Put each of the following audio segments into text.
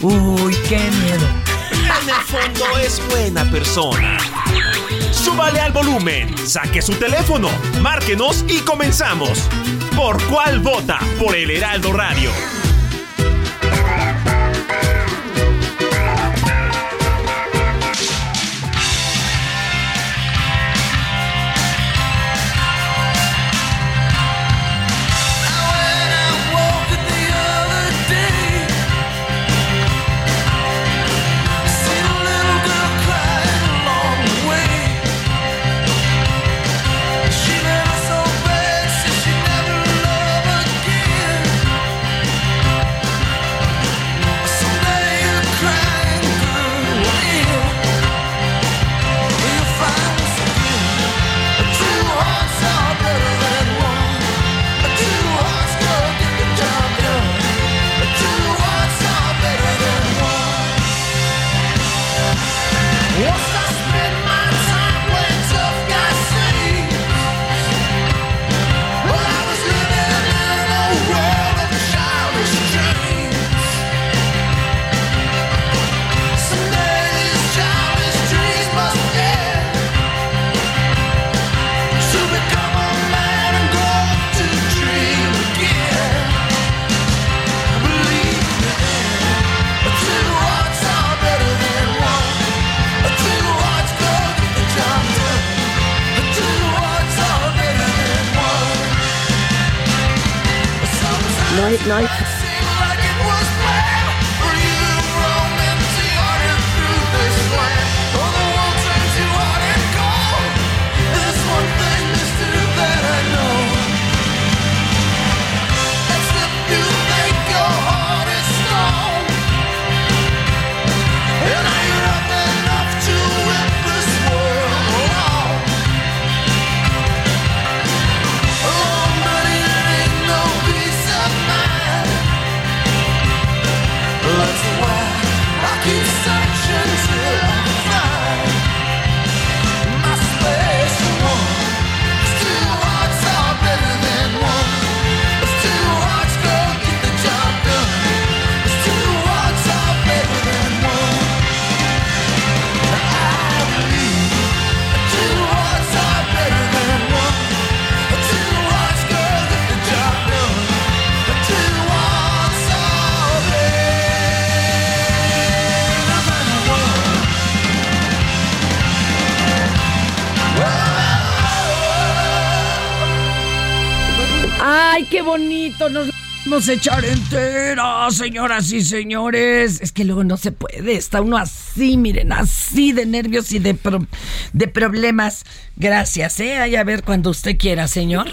Uy, qué miedo. En el fondo es buena persona. Súbale al volumen, saque su teléfono, márquenos y comenzamos. ¿Por cuál vota? Por el Heraldo Radio. Vamos echar entera, señoras y señores. Es que luego no se puede. Está uno así, miren, así de nervios y de, de problemas. Gracias, ¿eh? Ahí a ver cuando usted quiera, señor.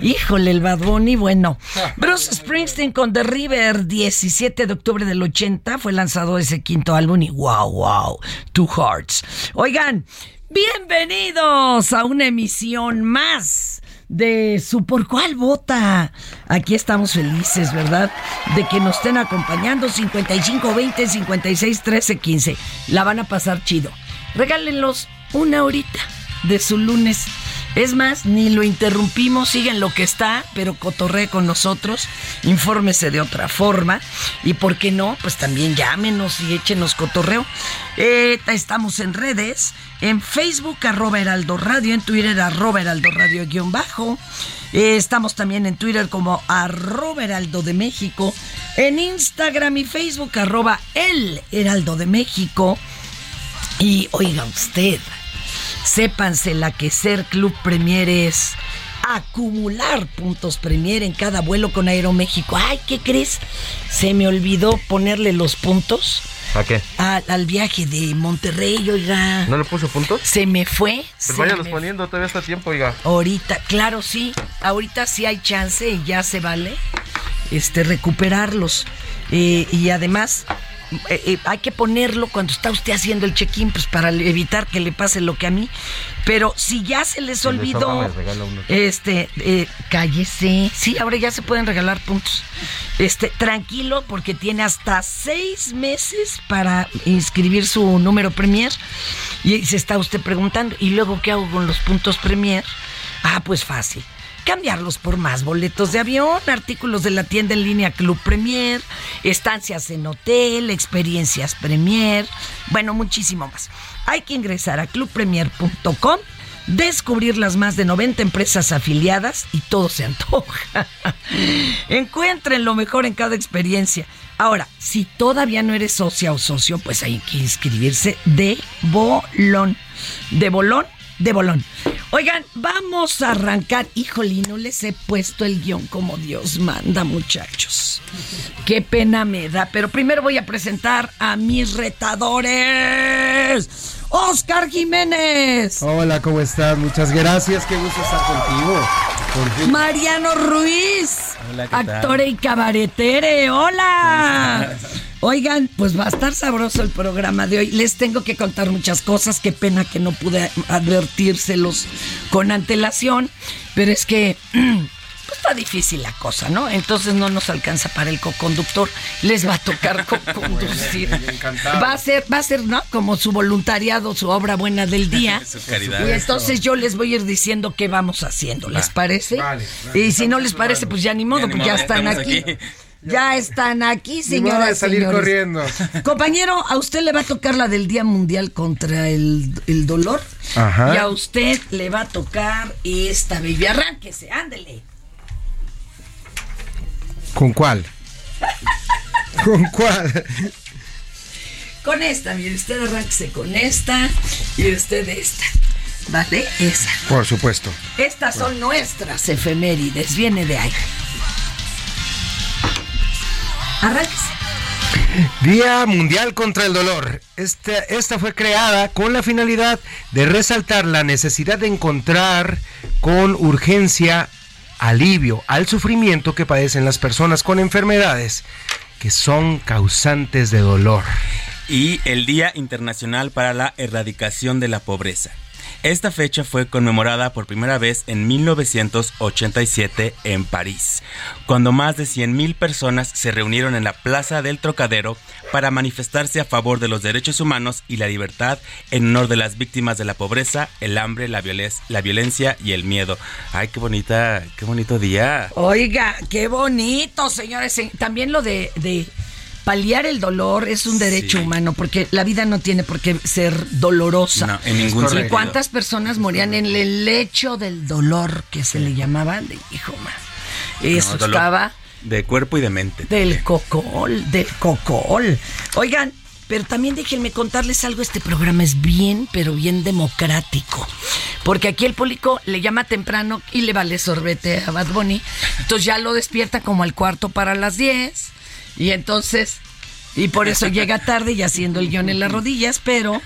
Híjole, el Bad Bunny, bueno. Bruce Springsteen con The River, 17 de octubre del 80, fue lanzado ese quinto álbum y wow, wow, Two Hearts. Oigan, bienvenidos a una emisión más de su por cuál vota. Aquí estamos felices, ¿verdad? De que nos estén acompañando 55 20 56 13 15. La van a pasar chido. Regálenlos una horita de su lunes Es más, ni lo interrumpimos, sigue lo que está, pero cotorree con nosotros, infórmese de otra forma y, ¿por qué no? Pues también llámenos y échenos cotorreo. Eh, estamos en redes, en Facebook arroba Heraldo Radio, en Twitter arroba Heraldo Radio guion bajo. Eh, estamos también en Twitter como arroba Heraldo de México, en Instagram y Facebook arroba El Heraldo de México. Y oiga usted, sépanse la que ser Club Premier es acumular puntos Premier en cada vuelo con Aeroméxico. Ay, ¿qué crees? Se me olvidó ponerle los puntos. ¿A qué? al viaje de Monterrey, oiga. ¿No le puso puntos? Se me fue. Pues váyanos poniendo, todavía está tiempo, oiga. Ahorita, claro, sí. Ahorita sí hay chance y ya se vale este recuperarlos. Eh, y además, eh, eh, hay que ponerlo cuando está usted haciendo el check-in, pues para evitar que le pase lo que a mí. Pero si ya se les olvidó, este, eh, cállese. Sí, ahora ya se pueden regalar puntos. Este, tranquilo, porque tiene hasta seis meses para inscribir su número Premier. Y se está usted preguntando, ¿y luego qué hago con los puntos Premier? Ah, pues fácil cambiarlos por más boletos de avión, artículos de la tienda en línea Club Premier, estancias en hotel, experiencias Premier, bueno, muchísimo más. Hay que ingresar a clubpremier.com descubrir las más de 90 empresas afiliadas y todo se antoja. Encuentren lo mejor en cada experiencia. Ahora, si todavía no eres socia o socio, pues hay que inscribirse de bolón. De bolón de bolón. Oigan, vamos a arrancar. Híjole, no les he puesto el guion como Dios manda, muchachos. Qué pena me da. Pero primero voy a presentar a mis retadores. Oscar Jiménez. Hola, ¿cómo estás? Muchas gracias. Qué gusto estar contigo. Mariano Ruiz. Hola, actor y cabaretere. Hola. Oigan, pues va a estar sabroso el programa de hoy. Les tengo que contar muchas cosas. Qué pena que no pude advertírselos con antelación. Pero es que pues está difícil la cosa, ¿no? Entonces no nos alcanza para el co-conductor. Les va a tocar co-conducir. Va a ser, va a ser, ¿no? Como su voluntariado, su obra buena del día. y entonces yo les voy a ir diciendo qué vamos haciendo. ¿Les parece? y si no les parece, pues ya ni modo, pues ya están aquí. Ya están aquí, señoras. de salir corriendo. Compañero, a usted le va a tocar la del Día Mundial contra el, dolor. Ajá. Y a usted le va a tocar esta, baby. Arránquese, ándele. ¿Con cuál? ¿Con cuál? Con esta, mire, usted arránquese con esta y usted esta. ¿Vale? Esa. Por supuesto. Estas son nuestras efemérides, viene de ahí. Día Mundial contra el Dolor. Esta, esta fue creada con la finalidad de resaltar la necesidad de encontrar con urgencia alivio al sufrimiento que padecen las personas con enfermedades que son causantes de dolor. Y el Día Internacional para la Erradicación de la Pobreza. Esta fecha fue conmemorada por primera vez en 1987 en París, cuando más de 100.000 personas se reunieron en la Plaza del Trocadero para manifestarse a favor de los derechos humanos y la libertad en honor de las víctimas de la pobreza, el hambre, la, violencia y el miedo. Ay, qué bonita, qué bonito día. Oiga, qué bonito, señores. También lo de paliar el dolor es un derecho humano, porque la vida no tiene por qué ser dolorosa. No, en ningún ¿Y cuántas personas morían en el lecho del dolor que se le llamaba? De, hijo, man. Eso estaba... De cuerpo y de mente. Del cocol, del cocol. Oigan, pero también déjenme contarles algo, este programa es bien, pero bien democrático. Porque aquí el público le llama temprano y le vale sorbete a Bad Bunny. Entonces ya lo despierta como al cuarto para las 10 y entonces, y por eso llega tarde y haciendo el guion en las rodillas, pero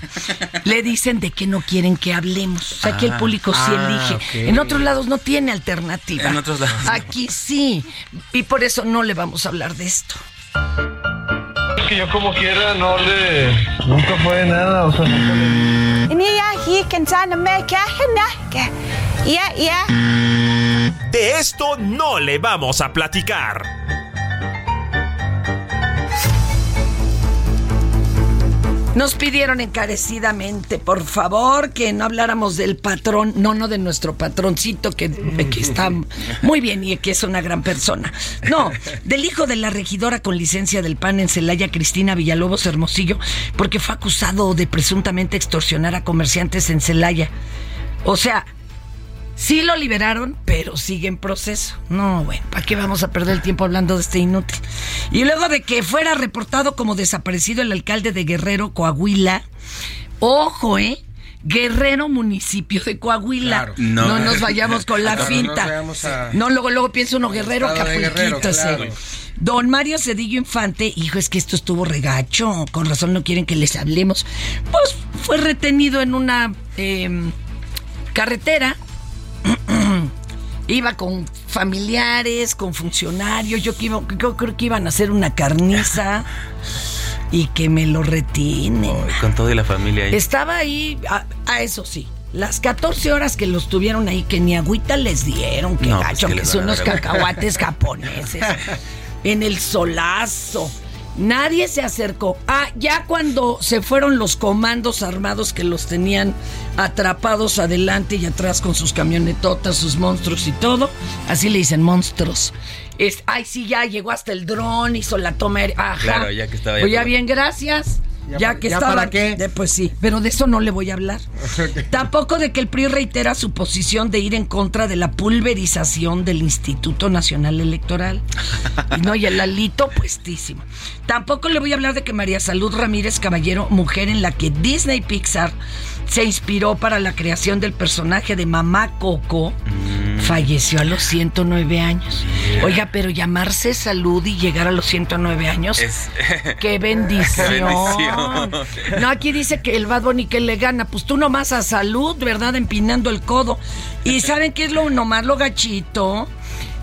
le dicen de que no quieren que hablemos. O sea, que el ah, público sí ah, elige. En otros lados no tiene alternativa. En otros lados. Aquí sí. Y por eso no le vamos a hablar de esto. Es que yo como quiera no le... Nunca fue nada, o sea, nunca le... De esto no le vamos a platicar. Nos pidieron encarecidamente, por favor, que no habláramos del patrón, no, no de nuestro patroncito, que, que está muy bien y que es una gran persona. No, del hijo de la regidora con licencia del PAN en Celaya, Cristina Villalobos Hermosillo, porque fue acusado de presuntamente extorsionar a comerciantes en Celaya. O sea, Sí lo liberaron, pero sigue en proceso. No, bueno, ¿para qué vamos a perder el tiempo hablando de este inútil? Y luego de que fuera reportado como desaparecido el alcalde de Guerrero, Coahuila, ojo, ¿eh? Guerrero, municipio de Coahuila. No. nos vayamos con la finta. No, luego, luego piensa uno Guerrero, Capulquito, Don Mario Cedillo Infante, hijo, es que esto estuvo regacho, con razón no quieren que les hablemos. Pues fue retenido en una em, carretera iba con familiares, con funcionarios, yo, creo que iban a hacer una carniza y que me lo retienen. con toda la familia ahí. Estaba ahí, a, eso sí. Las 14 horas que los tuvieron ahí, que ni agüita les dieron, que pues, gacho, que son unos cacahuates japoneses. en el solazo. Nadie se acercó. Ah, ya cuando se fueron los comandos armados que los tenían atrapados adelante y atrás con sus camionetotas, sus monstruos y todo, así le dicen monstruos. Es, ay, sí, ya llegó hasta el dron, hizo la toma Ajá. Claro, ya que estaba ya. Oye, bien, gracias. Ya, que estaba. ¿Para qué? pues sí, pero de eso no le voy a hablar. Tampoco de que el PRI reitera su posición de ir en contra de la pulverización del Instituto Nacional Electoral. Y no, y el alito puestísimo. Tampoco le voy a hablar de que María Salud Ramírez Caballero, mujer en la que Disney Pixar se inspiró para la creación del personaje de Mamá Coco, mm. Falleció a los 109 años. Oiga, pero llamarse salud y llegar a los 109 años, ¡qué, bendición. No, aquí dice que el Bad Bunny que le gana, pues tú nomás a salud, ¿verdad? Empinando el codo. ¿Y saben qué es lo nomás lo gachito?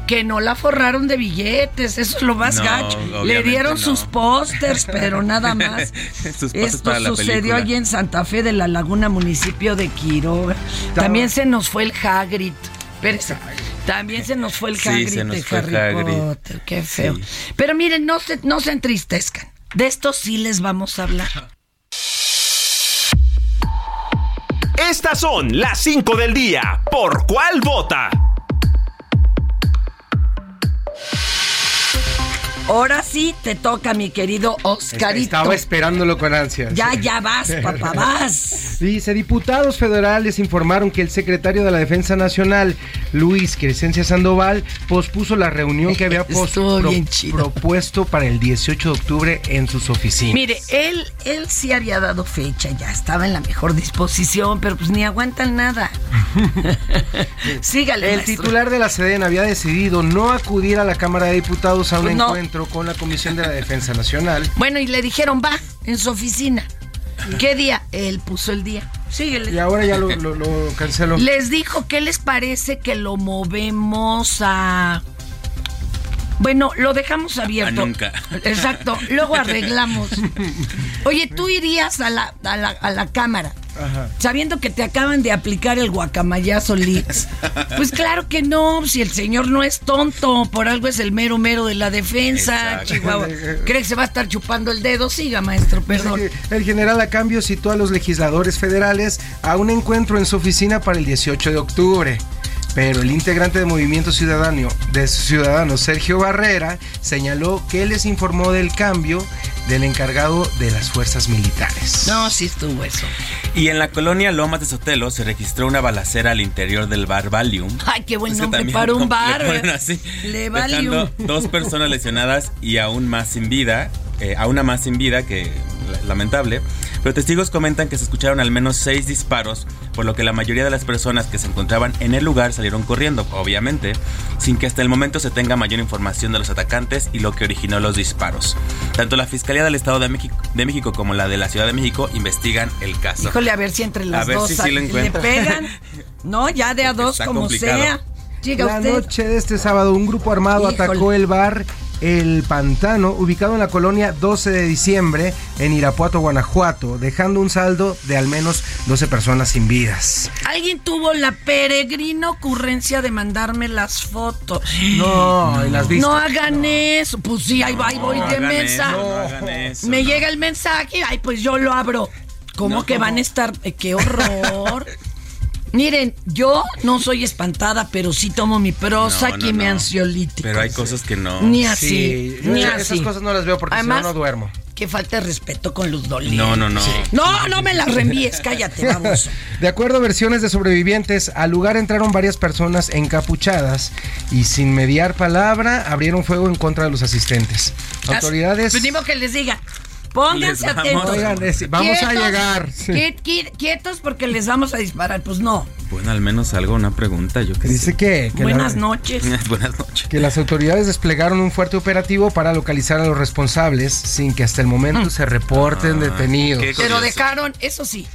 que no la forraron de billetes, eso es lo más gacho. Le dieron sus pósters, pero nada más. Esto sucedió allí en Santa Fe de la Laguna, municipio de Quiroga. También se nos fue el Hagrid. También se nos fue el Hagrid de Harry Potter. Qué feo. Pero miren, no se, no se entristezcan. De esto sí les vamos a hablar. Estas son las 5 del día. ¿Por cuál vota? Ahora sí te toca, mi querido Oscarito. Estaba esperándolo con ansias. Ya, ya vas, papá, vas. Dice, diputados federales informaron que el secretario de la Defensa Nacional, Luis Crescencia Sandoval, pospuso la reunión que había propuesto para el 18 de octubre en sus oficinas. Mire, él, él sí había dado fecha, ya estaba en la mejor disposición, pero pues ni aguantan nada. Sígale. El titular de la SEDEN había decidido no acudir a la Cámara de Diputados a un pues encuentro con la Comisión de la Defensa Nacional. Bueno, y le dijeron, va, en su oficina. ¿Qué día? Él puso el día. Síguele. Y ahora ya lo, canceló. Les dijo, ¿qué les parece que lo movemos a... Bueno, lo dejamos abierto. nunca. Exacto. Luego arreglamos. Oye, tú irías a la, a la, a la cámara sabiendo que te acaban de aplicar el guacamayazo Leaks. Pues claro que no, si el señor no es tonto, por algo es el mero mero de la defensa, Chihuahua. ¿Cree que se va a estar chupando el dedo? Siga, maestro, perdón. El general a cambio citó a los legisladores federales a un encuentro en su oficina para el 18 de octubre. Pero el integrante de Movimiento Ciudadano, de Ciudadano Sergio Barrera señaló que les informó del cambio del encargado de las fuerzas militares. No, sí estuvo eso. Y en la colonia Lomas de Sotelo se registró una balacera al interior del bar Valium. Ay, qué buen nombre para un bar. Le así, Le Valium. dos personas lesionadas y aún más sin vida, eh, a una más sin vida que lamentable. Pero testigos comentan que se escucharon al menos seis disparos, por lo que la mayoría de las personas que se encontraban en el lugar salieron corriendo, obviamente, sin que hasta el momento se tenga mayor información de los atacantes y lo que originó los disparos. Tanto la Fiscalía del Estado de México, de México como la de la Ciudad de México investigan el caso. Híjole, a ver si entre las dos le pegan. No, ya de a dos como sea. la noche de este sábado un grupo armado atacó el bar El Pantano, ubicado en la colonia 12 de diciembre en Irapuato, Guanajuato, dejando un saldo de al menos 12 personas sin vidas. Alguien tuvo la peregrina ocurrencia de mandarme las fotos. No, ¿y las viste? No hagan eso. Pues sí, ahí, va- ahí voy No de mensaje. eso, no hagan eso, Me no. llega el mensaje, ay, pues yo lo abro. ¿Cómo No. que van a estar? eh, ¡Qué horror! Miren, yo no soy espantada, pero sí tomo mi prosa No, no, y mi no. ansiolítico. Pero hay cosas que no. Ni así, Sí, yo ni esas así. cosas no las veo porque si Además, no, no duermo. Que falta de respeto con los dolientes. No, no, no. No, no me las reenvíes, cállate, vamos. De acuerdo a versiones de sobrevivientes, al lugar entraron varias personas encapuchadas y sin mediar palabra abrieron fuego en contra de los asistentes. Autoridades... Pues ni modo que les diga. Pónganse vamos. atentos. Oigan, es- vamos a llegar. Quietos porque les vamos a disparar. Pues no. Bueno, al menos algo, una pregunta, yo que Dice que, que la- Buenas noches. Buenas noches. que las autoridades desplegaron un fuerte operativo para localizar a los responsables sin que hasta el momento se reporten Ah, detenidos. Pero dejaron, eso sí,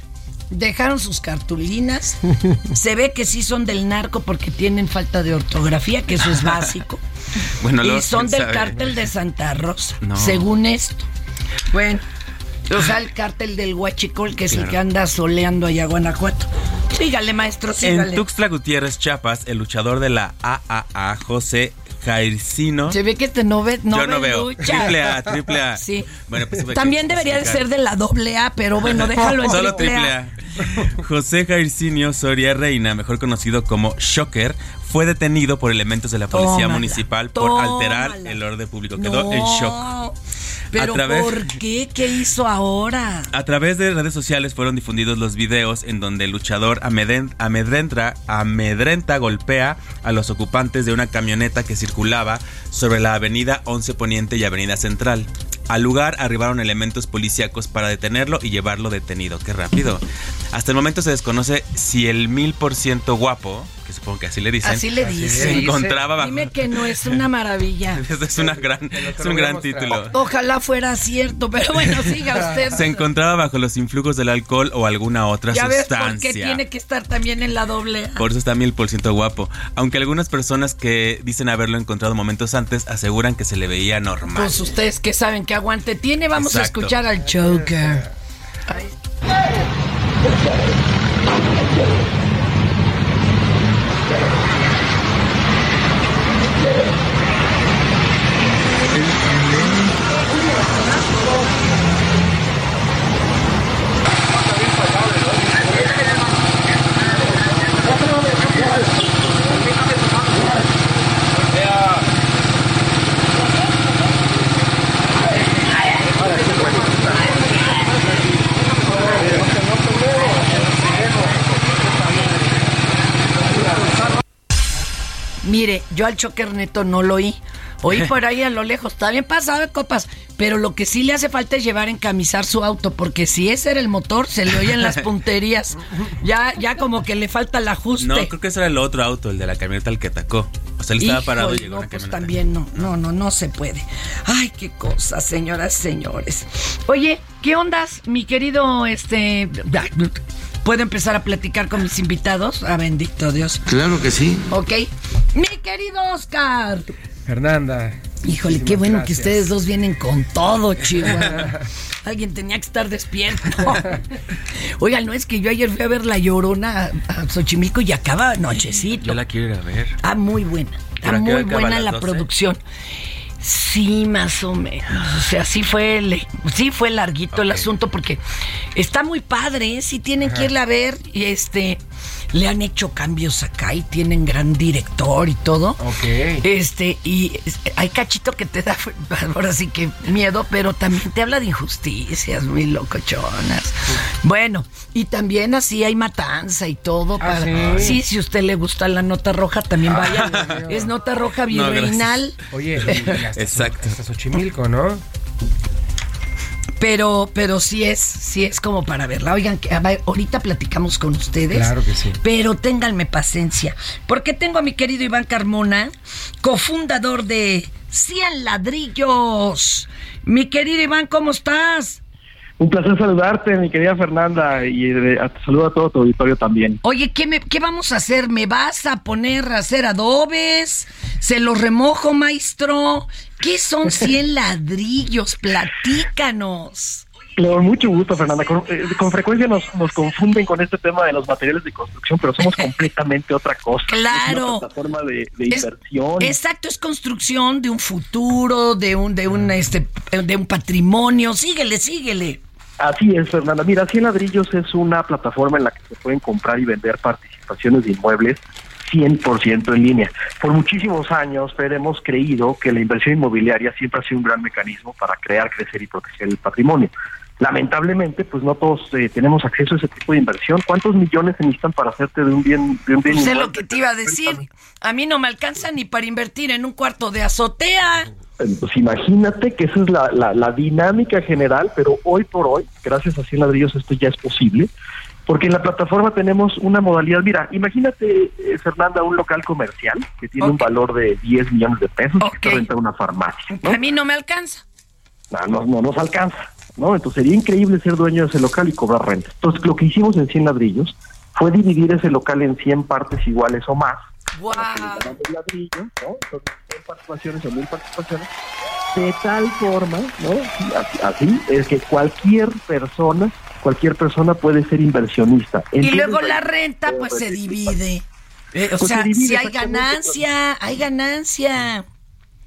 dejaron sus cartulinas. Se ve que sí son del narco porque tienen falta de ortografía, que eso es básico. Bueno, y son del sabe. cártel de Santa Rosa, No. según esto. Bueno, o sea, el cártel del Huachicol, que es el que anda soleando allá a Guanajuato. Sígale, maestro, En sígale. Tuxtla Gutiérrez, Chiapas, el luchador de la AAA, José Jaircino. Se ve que te no ve, no yo no ve veo. lucha. Triple A, triple A. Sí. Bueno, pues También debería de ser de la doble A, pero bueno, déjalo en Solo triple triple A. A. José Jairzinio Soria Reina, mejor conocido como Shocker, fue detenido por elementos de la policía Tómala, municipal por tómala. alterar el orden público. Quedó No, en shock. Pero A través- ¿por qué? ¿Qué hizo ahora? A través de redes sociales fueron difundidos los videos en donde el luchador amedren- amedrenta, amedrenta golpea a los ocupantes de una camioneta que circulaba sobre la avenida 11 Poniente y Avenida Central. Al lugar arribaron elementos policíacos para detenerlo y llevarlo detenido. Qué rápido. Hasta el momento se desconoce si el mil por ciento guapo, que supongo que así le dicen, Así le dice. se encontraba bajo. Dime que no es una maravilla. Es una gran, es un gran título. Ojalá fuera cierto, pero bueno, siga usted. Se encontraba bajo los influjos del alcohol o alguna otra ya ves por sustancia. qué tiene que estar también en la doble. Por eso está mil por ciento guapo. Aunque algunas personas que dicen haberlo encontrado momentos antes aseguran que se le veía normal. Pues ustedes que saben que aguante tiene, vamos a escuchar al Joker. Ay. Mire, yo al choker neto no lo oí. Oí por ahí a lo lejos. Está bien pasado de copas. Pero lo que sí le hace falta es llevar a encamisar su auto. Porque si ese era el motor, se le oyen las punterías. Ya, ya como que le falta el ajuste. No, creo que ese era el otro auto, el de la camioneta al que atacó. O sea, él estaba Híjole, parado y llegó no, una pues también no, no, no, no se puede. Ay, qué cosa, señoras, señores. Oye, ¿qué ondas, mi querido, este... ¿Puedo empezar a platicar con mis invitados? Ah, bendito Dios. Claro que sí. Ok. Mi querido Oscar. Fernanda. Híjole, qué bueno que ustedes dos vienen con todo, Chihuahua. Alguien tenía que estar despierto. Oigan, no es que yo ayer fui a ver La Llorona a, a Xochimilco y acaba nochecito. Yo la quiero ir a ver. Ah, muy buena. Está ¿Pero a qué muy buena a la 12? producción. Sí, más o menos. O sea, sí fue, le- sí fue larguito el asunto porque está muy padre, ¿eh? Sí tienen que irla a ver y este le han hecho cambios acá y tienen gran director y todo. Ok. Este, y hay cachito que te da, ahora sí que miedo, pero también te habla de injusticias muy locochonas. Bueno, y también así hay matanza y todo. Ah, para, ¿sí? sí, si a usted le gusta la nota roja, también vaya. es nota roja No, virreinal. Oye, y hasta, Exacto. hasta Xochimilco, ¿no? Pero, pero sí es, sí es como para verla. Oigan, que, a ver, ahorita platicamos con ustedes. Claro que sí. Pero ténganme paciencia. Porque tengo a mi querido Iván Carmona, cofundador de 100 ladrillos. Mi querido Iván, ¿cómo estás? Un placer saludarte, mi querida Fernanda, y eh, saludo a todo tu auditorio también. Oye, ¿qué, me, ¿qué vamos a hacer? ¿Me vas a poner a hacer adobes? ¿Se los remojo, maestro? ¿Qué son 100 ladrillos? Platícanos. Con mucho gusto, Fernanda. Con, eh, con frecuencia nos, nos, confunden con este tema de los materiales de construcción, pero somos completamente otra cosa. Claro. Es una plataforma de, de es, inversión. Exacto, es construcción de un futuro, de un, de un, este, de un patrimonio. Síguele, síguele. Así es, Fernanda. Mira, 100 ladrillos es una plataforma en la que se pueden comprar y vender participaciones de inmuebles 100% en línea. Por muchísimos años, Fer, hemos creído que la inversión inmobiliaria siempre ha sido un gran mecanismo para crear, crecer y proteger el patrimonio. Lamentablemente, pues no todos eh, tenemos acceso a ese tipo de inversión. ¿Cuántos millones se necesitan para hacerte de un bien? De un bien sé lo que te iba a decir. A mí no me alcanza ni para invertir en un cuarto de azotea. Pues imagínate que esa es la, la, la dinámica general, pero hoy por hoy, gracias a 100 ladrillos, esto ya es posible porque en la plataforma tenemos una modalidad, mira, imagínate, eh, Fernanda, un local comercial que tiene okay. un valor de 10 millones de pesos okay. que renta una farmacia. ¿no? A mí no me alcanza. No, no, no nos alcanza, ¿no? Entonces sería increíble ser dueño de ese local y cobrar renta. Entonces lo que hicimos en 100 ladrillos fue dividir ese local en 100 partes iguales o más. ¡Wow! Ladrillo, ¿no? Son 100 participaciones o 1000 participaciones. De tal forma, ¿no? Así, así es que cualquier persona cualquier persona puede ser inversionista. Y luego la renta pues se divide. Eh, o pues sea, divide, si hay ganancia, hay ganancia.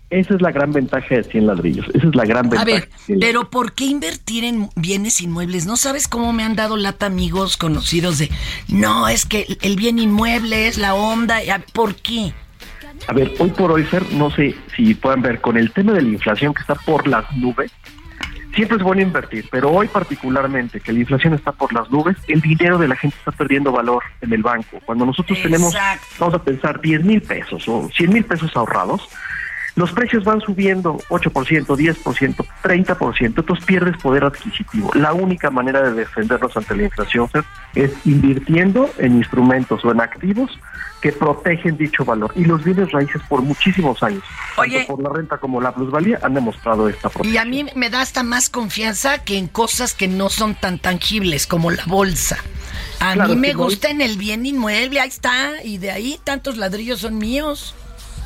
Esa es la gran ventaja de 100 ladrillos. Esa es la gran ventaja. A ver, pero ¿por qué invertir en bienes inmuebles? ¿No sabes cómo me han dado lata amigos conocidos de, no, es que el bien inmueble es la onda? ¿Por qué? A ver, hoy por hoy, Fer, no sé si puedan ver, con el tema de la inflación que está por las nubes, siempre es bueno invertir, pero hoy particularmente que la inflación está por las nubes, el dinero de la gente está perdiendo valor en el banco. Cuando nosotros Exacto. tenemos, vamos a pensar, 10 mil pesos o 100 mil pesos ahorrados, los precios van subiendo 8%, 10%, 30%, entonces pierdes poder adquisitivo. La única manera de defendernos ante la inflación es invirtiendo en instrumentos o en activos que protegen dicho valor. Y los bienes raíces por muchísimos años, Oye, tanto por la renta como la plusvalía, han demostrado esta protección. Y a mí me da hasta más confianza que en cosas que no son tan tangibles como la bolsa. A Claro, mí me gusta en el bien inmueble, ahí está, y de ahí tantos ladrillos son míos.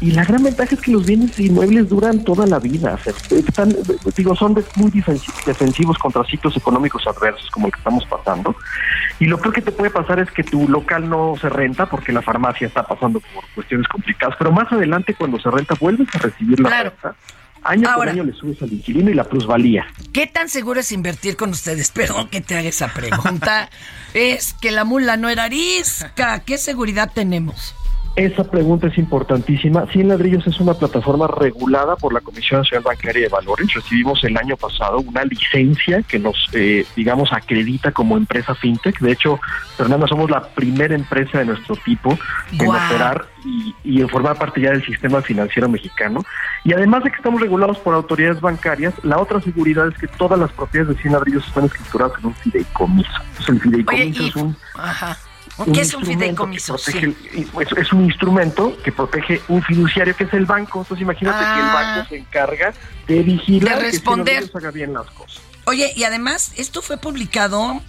Y la gran ventaja es que los bienes inmuebles duran toda la vida. Están, digo, son muy defensi- defensivos contra ciclos económicos adversos como el que estamos pasando. Y lo peor que te puede pasar es que tu local no se renta porque la farmacia está pasando por cuestiones complicadas. Pero más adelante, cuando se renta, vuelves a recibir la Claro. renta. Año Ahora. por año le subes al inquilino y la plusvalía. ¿Qué tan seguro es invertir con ustedes? Perdón que te haga esa pregunta. es que la mula no era arisca. ¿Qué seguridad tenemos? Esa pregunta es importantísima. Cien Ladrillos es una plataforma regulada por la Comisión Nacional Bancaria de Valores. Recibimos el año pasado una licencia que nos, eh, digamos, acredita como empresa fintech. De hecho, Fernanda, somos la primera empresa de nuestro tipo en operar y, y en formar parte ya del sistema financiero mexicano. Y además de que estamos regulados por autoridades bancarias, la otra seguridad es que todas las propiedades de Cien Ladrillos están escrituradas en un fideicomiso. Entonces, el Oye, fideicomiso y... es un Ajá. ¿Qué es un fideicomiso? protege Sí. pues, es un instrumento que protege un fiduciario que es el banco. Entonces imagínate Ah. que el banco se encarga de vigilar De responder. que haga bien las cosas. Oye, y además, esto fue publicado,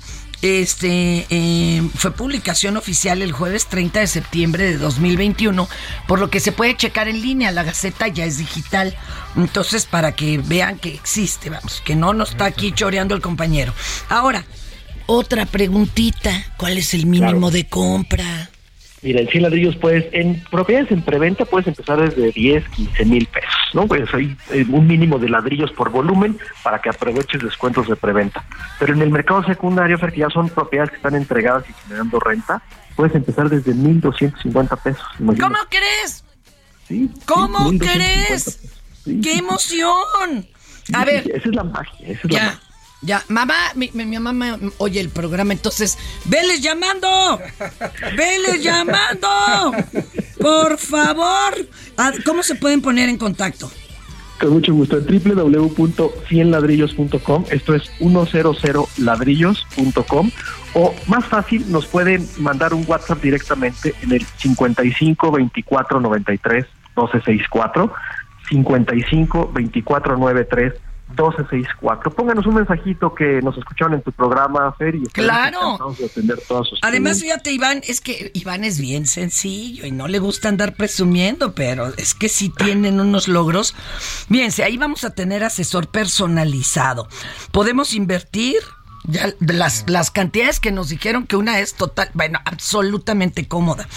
este, eh, fue publicación oficial el jueves 30 de septiembre de 2021, por lo que se puede checar en línea, la Gaceta ya es digital, entonces para que vean que existe, vamos, que no nos está aquí choreando el compañero. Ahora, otra preguntita, ¿cuál es el mínimo Claro. de compra? Mira, en 100 ladrillos puedes, en propiedades en preventa puedes empezar desde 10, 15 mil pesos, ¿no? Pues hay eh, un mínimo de ladrillos por volumen para que aproveches descuentos de preventa. Pero en el mercado secundario, Fer, que ya son propiedades que están entregadas y generando renta, puedes empezar desde 1.250 pesos. imagínate. ¿Cómo crees? Sí, ¿Cómo sí, 1,250 crees? Sí, ¡Qué emoción! A ver, Esa es la magia, esa es la Ya, magia. Ya, mamá, mi, mamá oye el programa, entonces, ¡veles llamando! ¡Veles llamando! Por favor. ¿Cómo se pueden poner en contacto? Con mucho gusto. En www.cienladrillos.com, esto es 100ladrillos.com, o más fácil, nos pueden mandar un WhatsApp directamente en el 55 24 93 1264, 55 24 93 1264. Pónganos un mensajito que nos escucharon en tu programa, Fer, y Claro. de atender todas sus Además, fíjate, Iván, es que Iván es bien sencillo y no le gusta andar presumiendo, pero es que sí tienen unos logros. Fíjense, ahí vamos a tener asesor personalizado. Podemos invertir. Ya las, las cantidades que nos dijeron que una es total, bueno, absolutamente cómoda.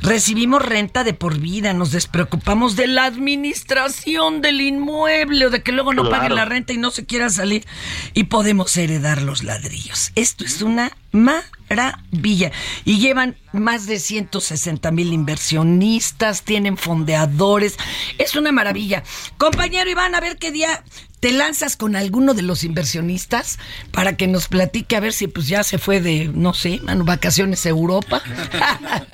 Recibimos renta de por vida, nos despreocupamos de la administración del inmueble o de que luego no Claro. paguen la renta y no se quiera salir y podemos heredar los ladrillos. Esto es una maravilla. Y llevan más de 160 mil inversionistas, tienen fondeadores. Es una maravilla. Compañero Iván, a ver qué día te lanzas con alguno de los inversionistas para que nos platique a ver si pues ya se fue de, no sé, mano, vacaciones a Europa.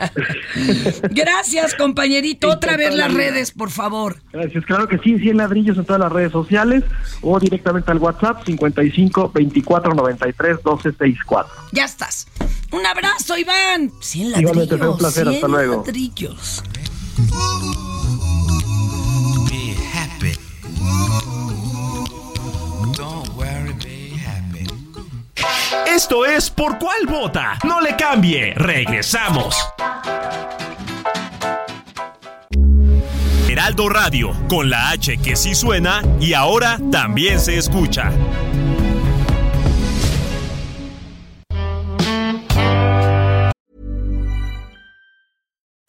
Gracias, compañerito. Otra vez las redes, por favor. Gracias, claro que sí, 100 ladrillos en todas las redes sociales o directamente al WhatsApp 55 24 93 12 64. Ya estás. Un abrazo, Iván. 100 Igualmente, ladrillos. fue un placer, 100 hasta luego. ladrillos. Be happy. Don't worry, be happy. Esto es Por Cuál Vota. No le cambie. Regresamos. Heraldo Radio, con la H que sí suena y ahora también se escucha.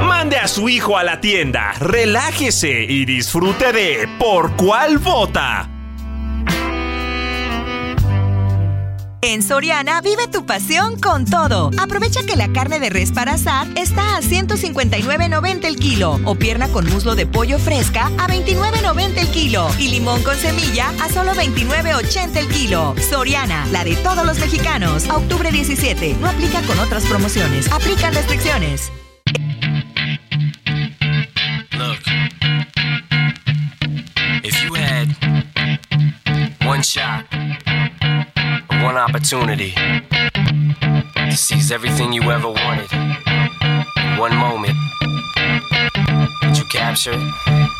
Mande a su hijo a la tienda, relájese y disfrute de Por Cuál Vota. En Soriana vive tu pasión con todo. Aprovecha que la carne de res para asar está a 159.90 el kilo o pierna con muslo de pollo fresca a 29.90 el kilo y limón con semilla a solo 29.80 el kilo. Soriana, la de todos los mexicanos. Octubre 17. No aplica con otras promociones. Aplican restricciones. Look, if you had one shot, one opportunity to seize everything you ever wanted one moment, would you capture it?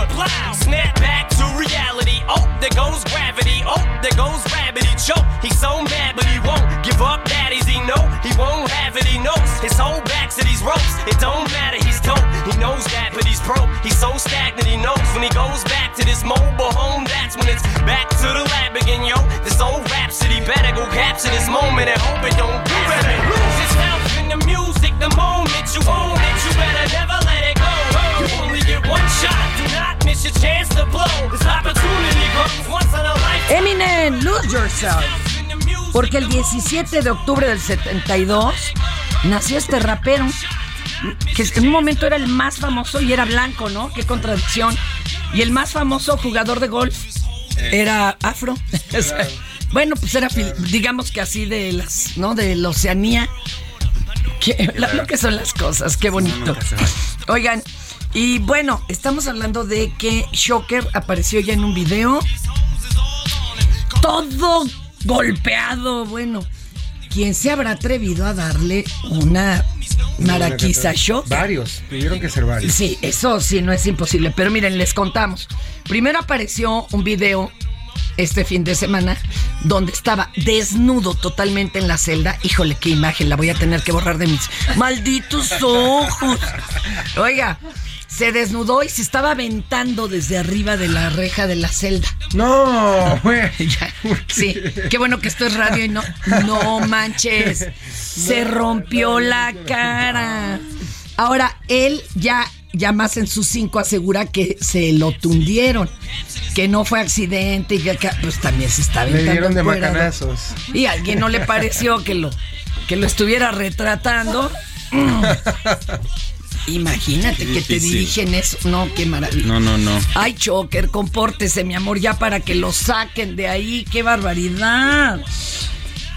Snap back to reality. Oh, there goes gravity. Oh, there goes rabbit. He choke. He's so mad, but he won't give up. Daddies, he know he won't have it. He knows his whole back to these ropes. It don't matter. He's dope. He knows that, but he's broke. He's so stagnant. He knows when he goes back to this mobile home. That's when it's back to the lab again, yo. This old rhapsody better go capture this moment and hope it don't. You better lose yourself in the music the moment you own it. You better never Eminem, Lose Yourself. Porque el 17 de octubre del 72 nació este rapero, que en un momento era el más famoso y era blanco, ¿no? Qué contradicción. Y el más famoso jugador de golf era afro. Bueno, pues era, digamos que así de las, ¿no? De la Oceanía. Que- lo que son las cosas, qué bonito. Oigan, y bueno, estamos hablando de que Shocker apareció ya en un video. Todo golpeado, bueno. ¿Quién se habrá atrevido a darle una maraquiza a Shocker? Varios, tuvieron que ser varios. Sí, eso sí, no es imposible. Pero miren, les contamos. Primero apareció un video este fin de semana donde estaba desnudo totalmente en la celda. Híjole, qué imagen, la voy a tener que borrar de mis malditos ojos. Oiga, se desnudó y se estaba aventando desde arriba de la reja de la celda. No, güey. Sí, qué bueno que esto es radio y no. No manches. Se rompió la cara. Ahora, él ya, ya más en sus cinco asegura que se lo tundieron. Que no fue accidente y que pues también se está Le aventando dieron de encuerado. macanazos. Y a alguien no le pareció que lo, que lo estuviera retratando. Imagínate que te dirigen eso. No, qué maravilla. No, no, no. Ay, Choker, compórtese, mi amor, ya para que lo saquen de ahí. ¡Qué barbaridad!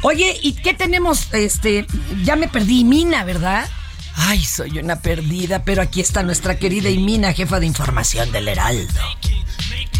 Oye, ¿y qué tenemos? Este, ya me perdí, Imina, ¿verdad? Ay, soy una perdida, pero aquí está nuestra querida Imina, jefa de información del Heraldo.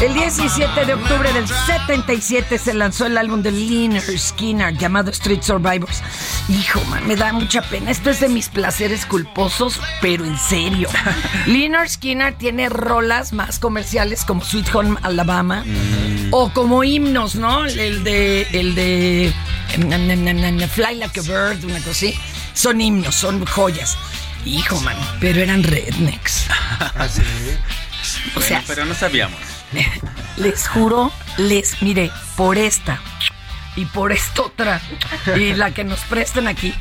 El 17 de octubre del 77 se lanzó el álbum de Leonard Skinner llamado Street Survivors. Hijo, man, me da mucha pena. Esto es de mis placeres culposos, pero en serio. Leonard Skinner tiene rolas más comerciales como Sweet Home Alabama o como himnos, ¿no? El de el de na, na, na, Fly Like a Bird, una cosa así. Son himnos, son joyas. Hijo, man, pero eran rednecks. O sea, Bueno, pero no sabíamos. les juro, les, mire, por esta y por esta otra y la que nos presten aquí,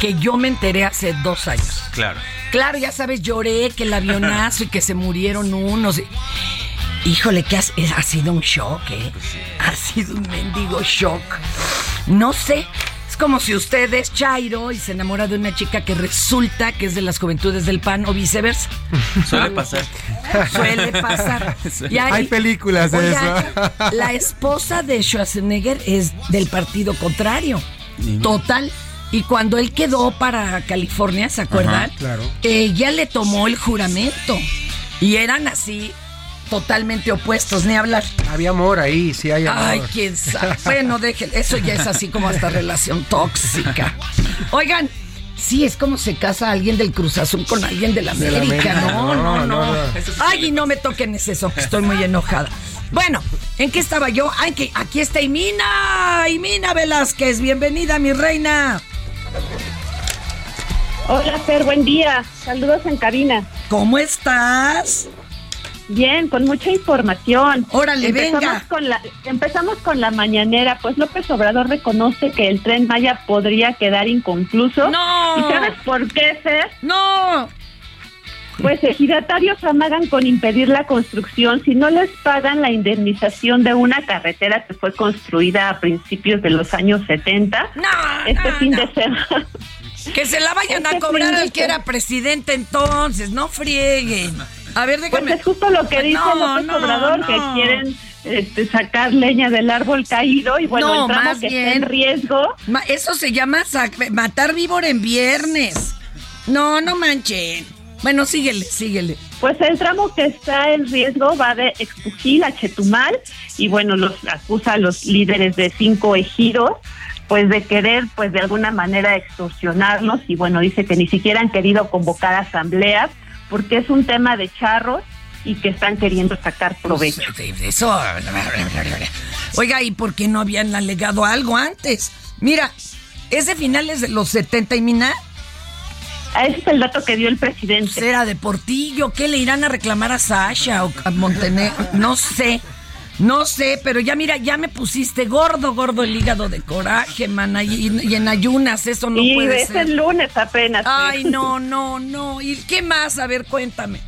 que yo me enteré hace dos años. Claro. Claro, ya sabes, lloré que el avionazo y que se murieron unos. Híjole, que has- ha sido un shock, ¿eh? Ha sido un mendigo shock. No sé. Es como si usted es Chairo y se enamora de una chica que resulta que es de las juventudes del PAN o viceversa. Suele pasar. Suele pasar. Y Hay películas de eso. La esposa de Schwarzenegger es del partido contrario. Total. Y cuando él quedó para California, ¿se acuerdan? Ajá, claro. Ella le tomó el juramento. Y eran así, totalmente opuestos, ni hablar. Había amor ahí, sí hay amor. Ay, quién sabe. Bueno, déjenlo. Eso ya es así como hasta relación tóxica. Oigan, sí, es como se casa alguien del Cruz Azul con alguien de la De la América. No, no, No, no. no, no. Ay, y no me toquen ese eso, que estoy muy enojada. Bueno, ¿en qué estaba yo? Ay, que aquí está Imina, Imina Velázquez. Bienvenida, mi reina. Hola, Fer, buen día. Saludos en cabina. ¿Cómo estás? Bien, con mucha información. Órale, empezamos venga. Con la, empezamos con la mañanera. Pues López Obrador reconoce que el tren Maya podría quedar inconcluso. ¡No! ¿Y sabes por qué, Fer? ¡No! Pues ejidatarios amagan con impedir la construcción si no les pagan la indemnización de una carretera que fue construida a principios de los años 70. No, este no, fin no. de semana. Que se la vayan a Este cobrar al que era presidente entonces, no frieguen. A ver, Pues déjame. es justo lo que dice No, López no, Obrador, que quieren este, sacar leña del árbol caído y bueno, No, el tramo más que está en riesgo. Eso se llama matar víbora en viernes. No, no manchen. Bueno, síguele, síguele. Pues el tramo que está en riesgo va de Expujil a Chetumal y bueno, los acusa a los líderes de cinco ejidos pues de querer pues de alguna manera extorsionarlos y bueno, dice que ni siquiera han querido convocar asambleas porque es un tema de charros y que están queriendo sacar provecho. Pues, eso. Oiga, ¿y por qué no habían alegado algo antes? Mira, es de finales de los 70 y mina. Ese es el dato que dio el presidente. Será de Portillo. ¿Qué le irán a reclamar a Sasha o a Montenegro? No sé. No sé, pero ya mira, ya me pusiste gordo, gordo el hígado de coraje, mana. Y, y en ayunas, eso no y puede es ser. el lunes apenas. Ay, no, no, no. ¿Y qué más? A ver, cuéntame.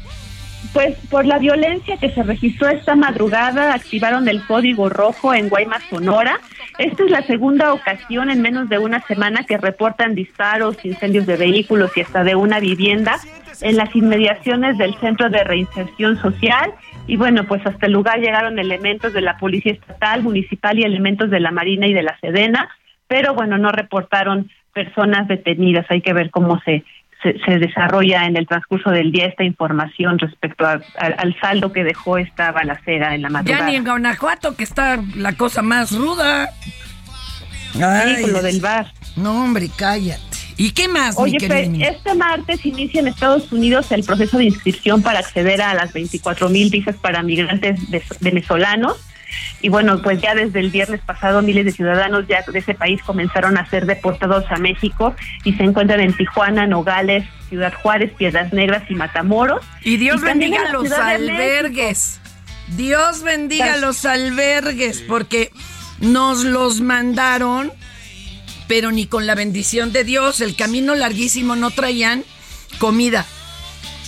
Pues por la violencia que se registró esta madrugada, activaron el código rojo en Guaymas, Sonora. Esta es la segunda ocasión en menos de una semana que reportan disparos, incendios de vehículos y hasta de una vivienda en las inmediaciones del Centro de Reinserción Social. Y bueno, pues hasta el lugar llegaron elementos de la Policía Estatal, Municipal y elementos de la Marina y de la Sedena, pero bueno, no reportaron personas detenidas. Hay que ver cómo se se, se desarrolla en el transcurso del día esta información respecto a- a- al saldo que dejó esta balacera en la Ya madrugada. ni en Guanajuato, que está la cosa más ruda. Ay, con lo del bar. No, hombre, cállate. ¿Y qué más, mi Oye, Emina? este martes inicia en Estados Unidos el proceso de inscripción para acceder a las 24 mil visas para migrantes ve- venezolanos. Y bueno, pues ya desde el viernes pasado miles de ciudadanos ya de ese país comenzaron a ser deportados a México y se encuentran en Tijuana, Nogales, Ciudad Juárez, Piedras Negras y Matamoros. Y Dios también bendiga los albergues. Dios bendiga los albergues, porque nos los mandaron, pero ni con la bendición de Dios. El camino larguísimo no traían comida,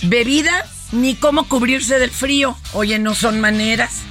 bebida, ni cómo cubrirse del frío. Oye, no son maneras.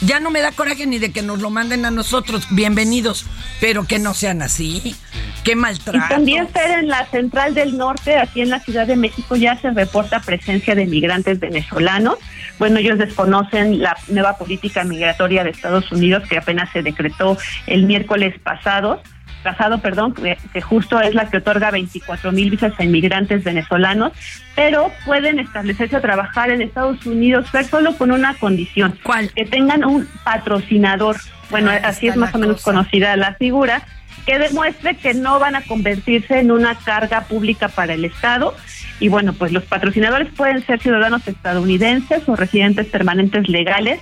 Ya no me da coraje ni de que nos lo manden a nosotros. Bienvenidos, pero que no sean así. Qué Y maltrato. también, Fer, en la Central del Norte, aquí en la Ciudad de México, ya se reporta presencia de migrantes venezolanos. Bueno, ellos desconocen la nueva política migratoria de Estados Unidos que apenas se decretó el miércoles pasado, pasado, perdón, que, que justo es la que otorga 24 mil visas a inmigrantes venezolanos, pero pueden establecerse a trabajar en Estados Unidos, Fer, solo con una condición. ¿Cuál? Que tengan un patrocinador. Bueno, Ahí así es más o menos cosa. conocida la figura que demuestre que no van a convertirse en una carga pública para el Estado. Y bueno, pues los patrocinadores pueden ser ciudadanos estadounidenses o residentes permanentes legales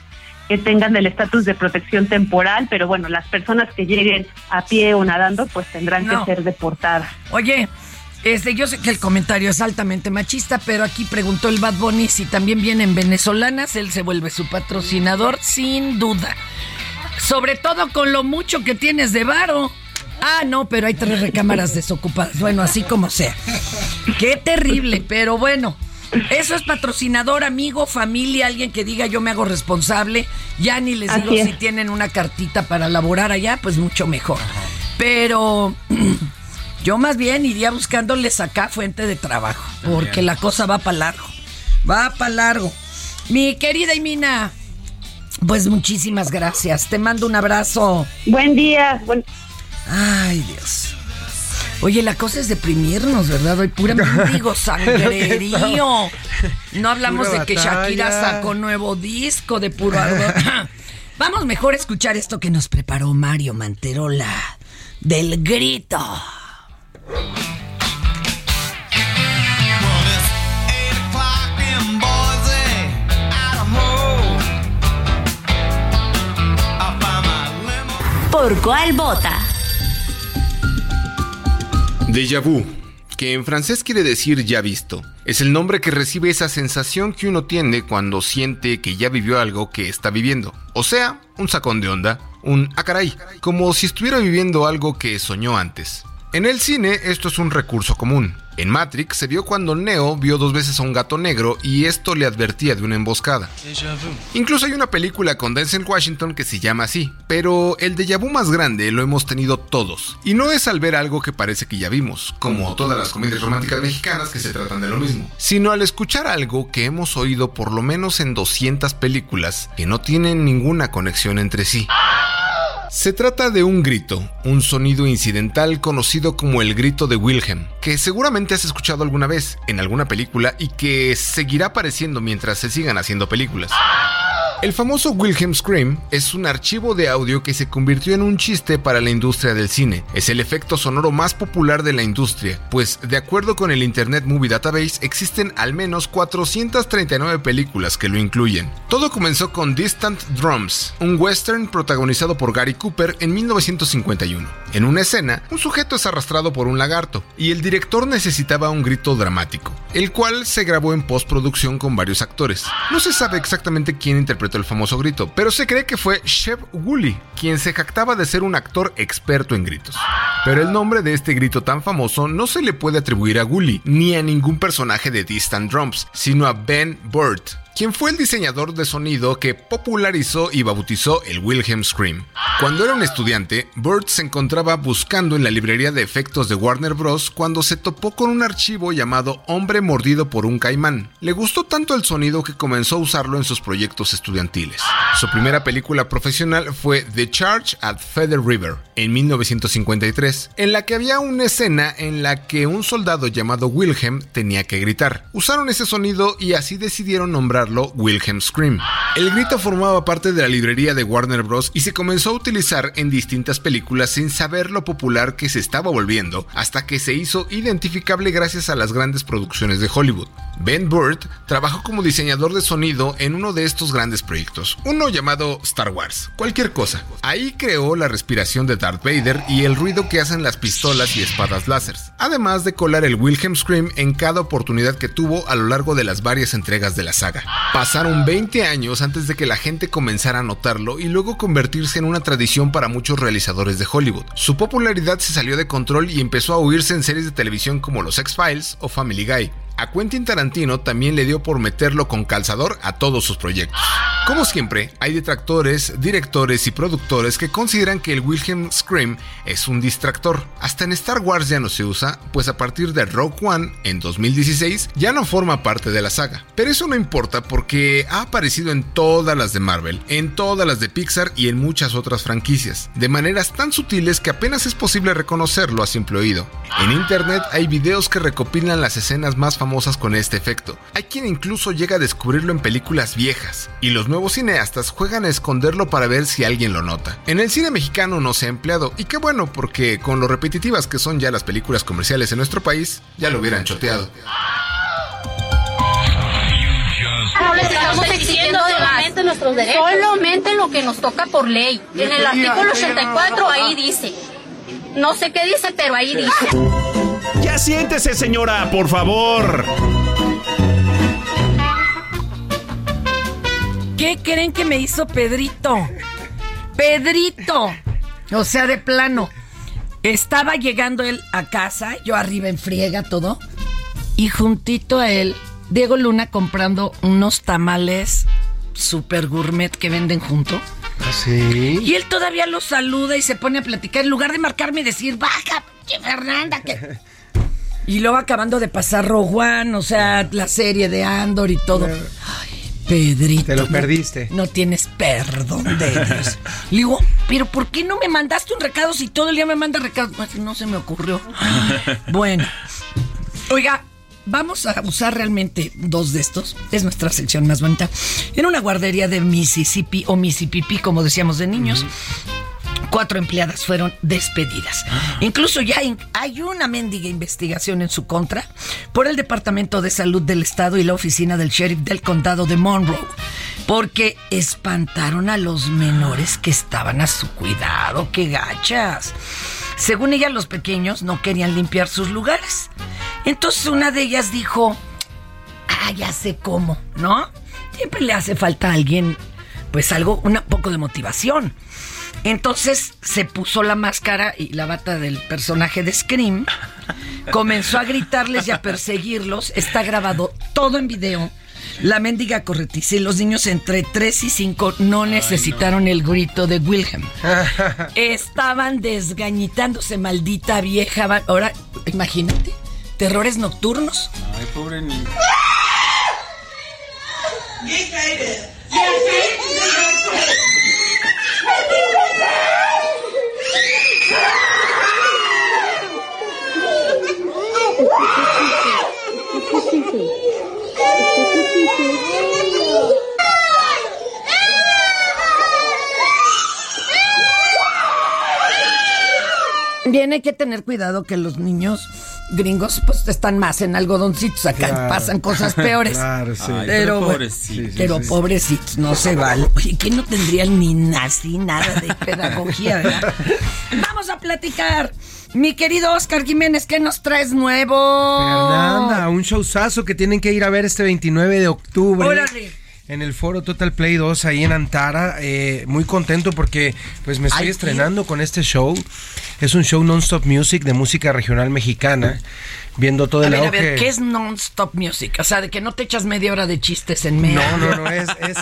que tengan el estatus de protección temporal, pero bueno, las personas que lleguen a pie o nadando pues tendrán No. que ser deportadas. Oye, este, yo sé que el comentario es altamente machista, pero aquí preguntó el Bad Bunny si también vienen venezolanas, él se vuelve su patrocinador sin duda. Sobre todo con lo mucho que tienes de varo. Ah, no, pero hay tres recámaras desocupadas. Bueno, así como sea. Qué terrible, pero bueno. Eso es patrocinador, amigo, familia, alguien que diga yo me hago responsable. Ya ni les Así digo si tienen una cartita para laborar allá, pues mucho mejor. Pero yo más bien iría buscándoles acá fuente de trabajo, porque la cosa va para largo. Va para largo. Mi querida Imina, pues muchísimas gracias. Te mando un abrazo. Buen día. Buen... Ay, Dios. Oye, la cosa es deprimirnos, ¿verdad? Hoy pura mendigo sangrerío. No hablamos de que Shakira sacó nuevo disco de puro algo. Vamos mejor a escuchar esto que nos preparó Mario Manterola del grito. ¿Por cuál vota? Déjà vu, que en francés quiere decir ya visto. Es el nombre que recibe esa sensación que uno tiene cuando siente que ya vivió algo que está viviendo. O sea, un sacón de onda, un ah caray, como si estuviera viviendo algo que soñó antes. En el cine esto es un recurso común. En Matrix se vio cuando Neo vio dos veces a un gato negro y esto le advertía de una emboscada. Incluso hay una película con Denzel Washington que se llama así, pero el déjà vu más grande lo hemos tenido todos. Y no es al ver algo que parece que ya vimos, como todas las comedias románticas mexicanas que se tratan de lo mismo, sino al escuchar algo que hemos oído por lo menos en 200 películas que no tienen ninguna conexión entre sí. Se trata de un grito, un sonido incidental conocido como el grito de Wilhelm, que seguramente has escuchado alguna vez en alguna película y que seguirá apareciendo mientras se sigan haciendo películas. El famoso Wilhelm Scream es un archivo de audio que se convirtió en un chiste para la industria del cine. Es el efecto sonoro más popular de la industria, pues de acuerdo con el Internet Movie Database existen al menos 439 películas que lo incluyen. Todo comenzó con Distant Drums, un western protagonizado por Gary Cooper en 1951. En una escena, un sujeto es arrastrado por un lagarto y el director necesitaba un grito dramático, el cual se grabó en postproducción con varios actores. No se sabe exactamente quién interpretó el famoso grito, pero se cree que fue Shep Woolley, quien se jactaba de ser un actor experto en gritos. Pero el nombre de este grito tan famoso no se le puede atribuir a Woolley ni a ningún personaje de Distant Drums, sino a Ben Burt, quien fue el diseñador de sonido que popularizó y bautizó el Wilhelm Scream. Cuando era un estudiante, Burt se encontraba buscando en la librería de efectos de Warner Bros. cuando se topó con un archivo llamado Hombre mordido por un caimán. Le gustó tanto el sonido que comenzó a usarlo en sus proyectos estudiantiles. Su primera película profesional fue The Charge at Feather River en 1953, en la que había una escena en la que un soldado llamado Wilhelm tenía que gritar. Usaron ese sonido y así decidieron Wilhelm Scream. El grito formaba parte de la librería de Warner Bros. y se comenzó a utilizar en distintas películas sin saber lo popular que se estaba volviendo, hasta que se hizo identificable gracias a las grandes producciones de Hollywood. Ben Burt trabajó como diseñador de sonido en uno de estos grandes proyectos, uno llamado Star Wars, cualquier cosa. Ahí creó la respiración de Darth Vader y el ruido que hacen las pistolas y espadas láseres, además de colar el Wilhelm Scream en cada oportunidad que tuvo a lo largo de las varias entregas de la saga. Pasaron 20 años antes de que la gente comenzara a notarlo y luego convertirse en una tradición para muchos realizadores de Hollywood. Su popularidad se salió de control y empezó a oírse en series de televisión como Los X-Files o Family Guy. A Quentin Tarantino también le dio por meterlo con calzador a todos sus proyectos. Como siempre, hay detractores, directores y productores que consideran que el Wilhelm Scream es un distractor. Hasta en Star Wars ya no se usa, pues a partir de Rogue One en 2016 ya no forma parte de la saga. Pero eso no importa porque ha aparecido en todas las de Marvel, en todas las de Pixar y en muchas otras franquicias, de maneras tan sutiles que apenas es posible reconocerlo a simple oído. En internet hay videos que recopilan las escenas más famosas con este efecto. Hay quien incluso llega a descubrirlo en películas viejas, y los nuevos cineastas juegan a esconderlo para ver si alguien lo nota. En el cine mexicano no se ha empleado, y qué bueno porque con lo repetitivas que son ya las películas comerciales en nuestro país, ya lo hubieran choteado. No les estamos exigiendo solamente nuestros derechos. Solamente lo que nos toca por ley. En el artículo 84 ahí dice. No sé qué dice, pero ahí dice. Ya siéntese, señora, por favor. ¿Qué creen que me hizo Pedrito? Pedrito. O sea, de plano. Estaba llegando él a casa, yo arriba en friega todo, y juntito a él, Diego Luna comprando unos tamales super gourmet que venden junto. ¿Sí? Y él todavía lo saluda y se pone a platicar en lugar de marcarme y decir, baja, Fernanda, que... Y luego acabando de pasar One, o sea, la serie de Andor y todo. Ay, Pedrito. Te lo no- perdiste. No, tienes perdón de Dios. Le digo, pero ¿por qué no me mandaste un recado si todo el día me manda recados? Pues, No se me ocurrió. Bueno, oiga, vamos a usar realmente dos de estos. Es nuestra sección más bonita. En una guardería de Mississippi o Mississippi, como decíamos de niños. Cuatro empleadas fueron despedidas. Incluso ya hay, hay una mendiga investigación en su contra por el Departamento de Salud del Estado y la oficina del sheriff del condado de Monroe, porque espantaron a los menores que estaban a su cuidado. ¡Qué gachas! Según ella, los pequeños no querían limpiar sus lugares. Entonces una de ellas dijo, ah, ya sé cómo, ¿no? Siempre le hace falta a alguien, pues algo, un poco de motivación. Entonces se puso la máscara y la bata del personaje de Scream, comenzó a gritarles y a perseguirlos, está grabado todo en video. La mendiga corretiza y los niños entre 3 y 5 no necesitaron el grito de Wilhelm. Estaban desgañitándose, maldita vieja. Ahora, imagínate, terrores nocturnos. Ay, pobre niño. It's just Bien, hay que tener cuidado que los niños gringos pues están más en algodoncitos. Acá Claro. pasan cosas peores. Claro, sí. Ay, Pero, pobrecitos. pero Sí, sí, sí. pobrecitos, no se vale. Oye, que no tendrían ni nazi, nada de pedagogía, ¿verdad? Vamos a platicar. Mi querido Oscar Jiménez, ¿qué nos traes nuevo? Fernanda, un showzazo que tienen que ir a ver este 29 de octubre. Órale. En el foro Total Play 2 ahí en Antara, Eh, muy contento porque pues me estoy Ay, estrenando con este show. Es un show non-stop music de música regional mexicana. viendo todo A el ver, a auge. ver, ¿qué es non-stop music? O sea, de que no te echas media hora de chistes en medio. No, no, no, es, es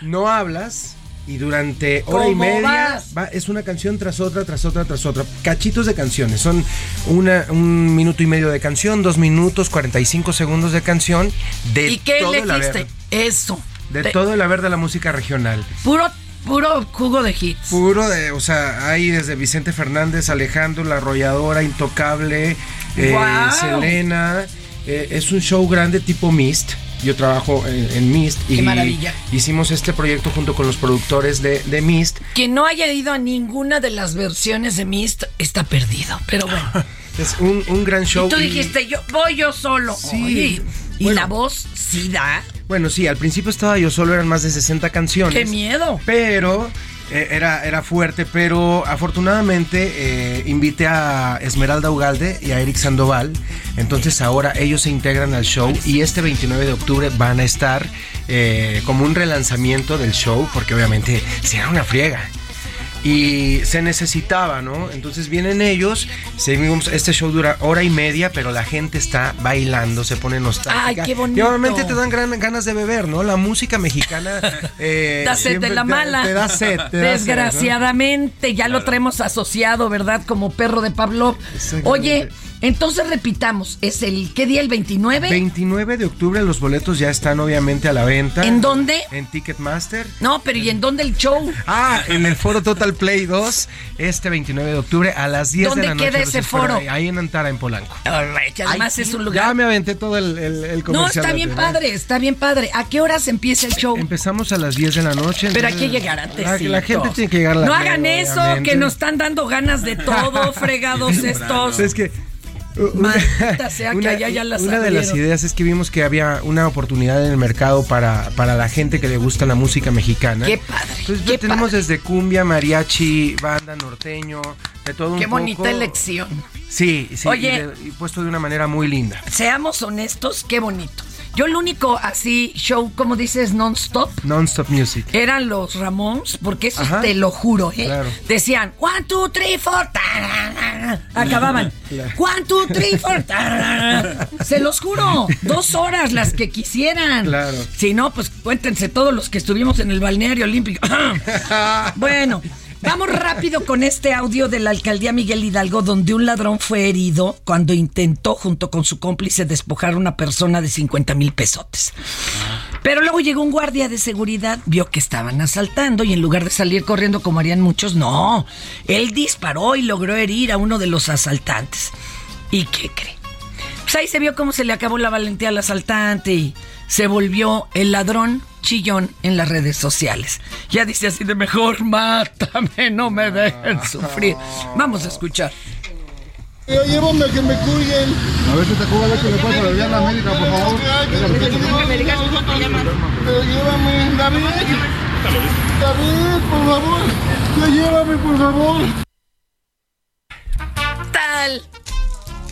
no hablas y durante hora y ¿Cómo media va- es una canción tras otra, tras otra, tras otra. Cachitos de canciones, son una, un minuto y medio de canción, dos minutos, 45 segundos de canción de ¿Y qué elegiste? Eso. De Te- todo el haber de la música regional. Puro, puro jugo de hits. Puro de, o sea, hay desde Vicente Fernández, Alejandro, La Arrolladora, Intocable, eh. Selena. eh, es un show grande tipo Mist. Yo trabajo en, en Mist y Qué maravilla. hicimos este proyecto junto con los productores de, de Mist. Quien no haya ido a ninguna de las versiones de Mist está perdido. Pero bueno. Es un, un gran show. y tú y- dijiste, yo voy yo solo. Sí. Oye, y Bueno. la voz sí da. Bueno, sí, al principio estaba yo solo, eran más de 60 canciones. ¡Qué miedo! Pero eh, era, era fuerte, pero afortunadamente eh, invité a Esmeralda Ugalde y a Eric Sandoval. Entonces ahora ellos se integran al show y este 29 de octubre van a estar eh, como un relanzamiento del show, porque obviamente será una friega. Y se necesitaba, ¿no? Entonces vienen ellos, seguimos, este show dura hora y media, pero la gente está bailando, se pone nostálgica. Ay, qué bonito. Y obviamente te dan gran, ganas de beber, ¿no? La música mexicana... eh, da sed de la mala. Te, da sed. te da sed, ¿no? Desgraciadamente, ya lo traemos asociado, ¿verdad? Como perro de Pablo. Oye, entonces repitamos, ¿es el qué día? ¿El 29? 29 de octubre los boletos ya están obviamente a la venta. ¿En dónde? En Ticketmaster. No, pero ¿y en dónde el show? Ah, en el foro Total Play 2, este 29 de octubre a las 10 de ¿Dónde la noche. queda los ese foro? Ahí, ahí en Antara, en Polanco. Además Ay, es un lugar. Ya me aventé todo el, el, el No, comercial. está bien ¿no? padre, está bien padre. ¿A qué horas empieza el show? Empezamos a las 10 de la noche. Pero hay que llegar antes. La gente tiene que llegar a la No hagan eso, obviamente. que nos están dando ganas de todo, fregados estos. Es que Maldita sea que allá ya las una de las ideas es que vimos que había una oportunidad en el mercado para, para la gente que le gusta la música mexicana. Qué padre. Entonces qué tenemos padre. desde cumbia, mariachi, banda, norteño, de todo un Qué bonita poco. elección. Sí, sí, Oye. y, de- y puesto de una manera muy linda. Seamos honestos, qué bonito. Yo el único así show, como dices, non-stop, Non-stop music. eran los Ramones, porque eso Ajá. te lo juro, ¿eh? Claro. Decían, one, two, three, four, tararara. acababan. Claro. One, two, three, four, tararara. Se los juro, dos horas las que quisieran. Claro. Si no, pues cuéntense todos los que estuvimos en el balneario olímpico. bueno. Vamos rápido con este audio de la alcaldía Miguel Hidalgo, donde un ladrón fue herido cuando intentó, junto con su cómplice, despojar a una persona de 50 mil pesotes. Pero luego llegó un guardia de seguridad, vio que estaban asaltando y en lugar de salir corriendo como harían muchos, no. Él disparó y logró herir a uno de los asaltantes. ¿Y qué cree? Pues ahí se vio cómo se le acabó la valentía al asaltante y se volvió el ladrón chillón en las redes sociales. Ya dice así de mejor, mátame, no me dejen sufrir. Vamos a escuchar. Ya llévame a que me cuiden. A ver si te cubra, a ver si le puedes aliviar la médica, por favor. Pero llévame, David. David, por favor. Ya llévame, por favor. tal?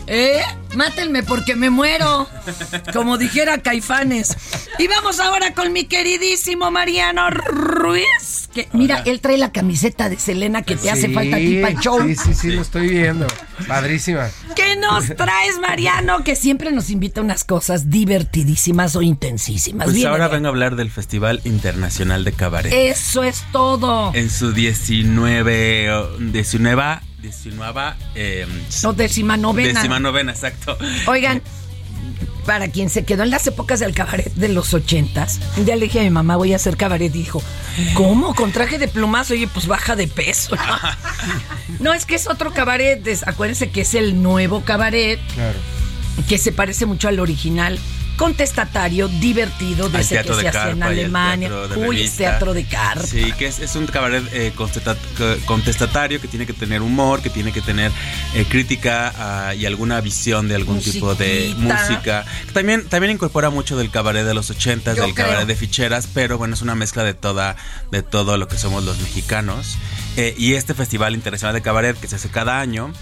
¿Eh? Mátenme porque me muero. Como dijera Caifanes. Y vamos ahora con mi queridísimo Mariano Ruiz. Que, mira, él trae la camiseta de Selena que te hace falta a ti para el show. Sí, sí, sí, lo estoy viendo. Padrísima. ¿Qué nos traes, Mariano? Que siempre nos invita a unas cosas divertidísimas o intensísimas. Pues Viene ahora vengo a hablar del Festival Internacional de Cabaret. Eso es todo. En su 19, o- 19, 19 eh, No, décima novena. décima novena, exacto. Oigan, para quien se quedó en las épocas del cabaret de los ochentas, un día le dije a mi mamá, voy a hacer cabaret. Y dijo, ¿cómo? ¿Con traje de plumas? Oye, pues baja de peso. No, es que es otro cabaret. es- acuérdense que es el nuevo cabaret, Claro. que se parece mucho al original. Contestatario, divertido, de ese que se hacía en Alemania. teatro Uy, revista. teatro de carpa. Sí, que es, es un cabaret eh, contesta- co- contestatario que tiene que tener humor, que tiene que tener eh, crítica ah, y alguna visión de algún tipo de música. También, también incorpora mucho del cabaret de los ochentas, Yo del creo. cabaret de ficheras, pero bueno, es una mezcla de toda, de todo lo que somos los mexicanos. Eh, y este Festival Internacional de Cabaret que se hace cada año.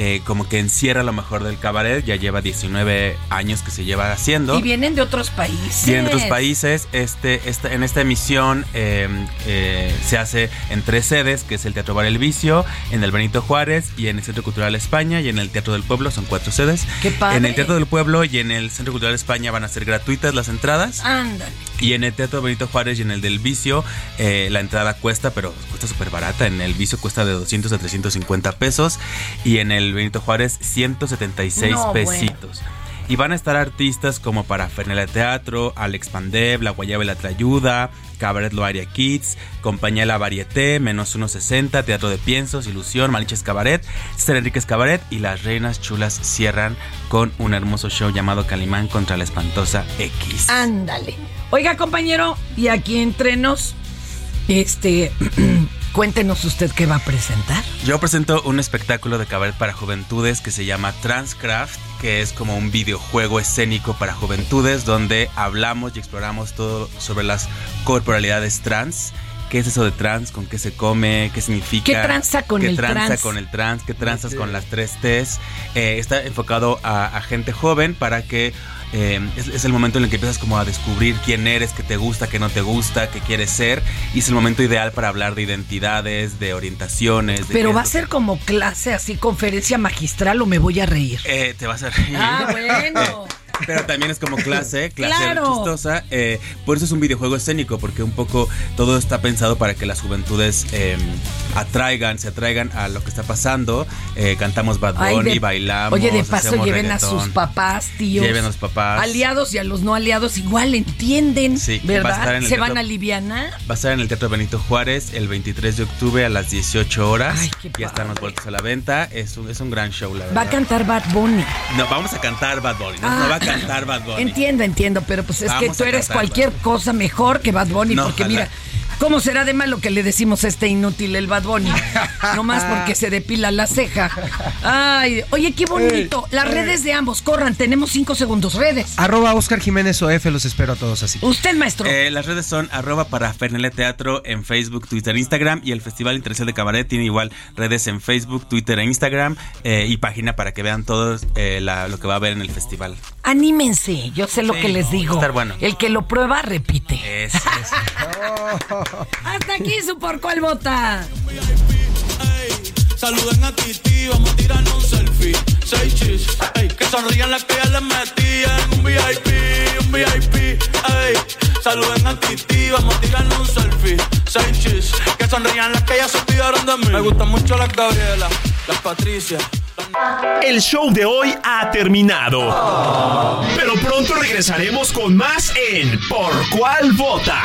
Eh, como que encierra lo mejor del cabaret. Ya lleva 19 años que se lleva haciendo. Y vienen de otros países. Vienen de otros países. Este, esta, en esta emisión eh, eh, se hace en tres sedes, que es el Teatro Bar El Vicio, en el Benito Juárez y en el Centro Cultural España y en el Teatro del Pueblo. Son cuatro sedes. Qué padre. En el Teatro del Pueblo y en el Centro Cultural España van a ser gratuitas las entradas. Ándale. Y en el Teatro Benito Juárez y en el del Vicio, eh, la entrada cuesta, pero cuesta súper barata. En el Vicio cuesta de 200 a 350 pesos. Y en el Benito Juárez, 176 No, bueno. pesitos. Y van a estar artistas como para Fernela Teatro, Alex Pandev, La Guayaba y la Trayuda, Cabaret Loaria Kids, Compañía La Varieté, Menos 160, Teatro de Piensos, Ilusión, Maliches Cabaret, César Enríquez Cabaret y Las Reinas Chulas cierran con un hermoso show llamado Calimán contra la Espantosa X. Ándale. Oiga, compañero, y aquí entre nos, este, cuéntenos usted qué va a presentar. Yo presento un espectáculo de cabaret para juventudes que se llama Transcraft, que es como un videojuego escénico para juventudes donde hablamos y exploramos todo sobre las corporalidades trans. ¿Qué es eso de trans? ¿Con qué se come? ¿Qué significa? ¿Qué tranza con ¿Qué el tranza trans? con el trans? ¿Qué tranzas con las tres T's? Eh, está enfocado a, a gente joven para que eh, es, es el momento en el que empiezas como a descubrir quién eres, qué te gusta, qué no te gusta, qué quieres ser. Y es el momento ideal para hablar de identidades, de orientaciones. de Pero va a ser como clase, así conferencia magistral o me voy a reír. eh, te vas a reír. Ah, bueno. Pero también es como clase, clase Claro. chistosa. eh, por eso es un videojuego escénico, porque un poco todo está pensado para que las juventudes eh, atraigan, se atraigan a lo que está pasando. Eh, cantamos Bad Ay, Bunny, de- bailamos. Oye, de paso lleven a sus papás, tíos. Lleven a los papás. Aliados y a los no aliados igual entienden, Sí, va a estar ¿verdad? en el Se van a alivianar. Va a estar en el Teatro Benito Juárez el 23 de octubre a las 18 horas. ya están los boletos a la venta. Es un, es un gran show, la verdad. Va a cantar Bad Bunny. No, vamos a cantar Bad Bunny. No, Ah. no va a cantar Bad Bunny. Entiendo, entiendo, pero pues es que tú eres cualquier cosa mejor que Bad Bunny, No, porque ojalá. mira, ¿cómo será de malo que le decimos a este inútil el Bad Bunny? Nomás porque se depila la ceja. Ay, oye, qué bonito. Las redes de ambos, corran, tenemos cinco segundos, redes. Arroba Oscar Jiménez OF, los espero a todos así. Usted, maestro. Eh, las redes son arroba para Fernele Teatro en Facebook, Twitter, Instagram y el Festival Internacional de Cabaret tiene igual redes en Facebook, Twitter e Instagram eh, y página para que vean todos eh, la- lo que va a haber en el festival. Anímense, yo sé lo Sí, que les digo. estar bueno. El que lo prueba, repite. Es, es- Hasta aquí su por cuál vota. Saluden a Titi, vamos a tirarnos un selfie. Seis chis, ey, que sonrían las que ya les metían. Un VIP, un VIP, ey. Saluden a Titi, vamos a tirarnos un selfie. Seis chis, que sonrían las que ya se olvidaron de mí. Me gustan mucho las Gabriela, las Patricia. El show de hoy ha terminado. Pero pronto regresaremos con más en Por cuál vota.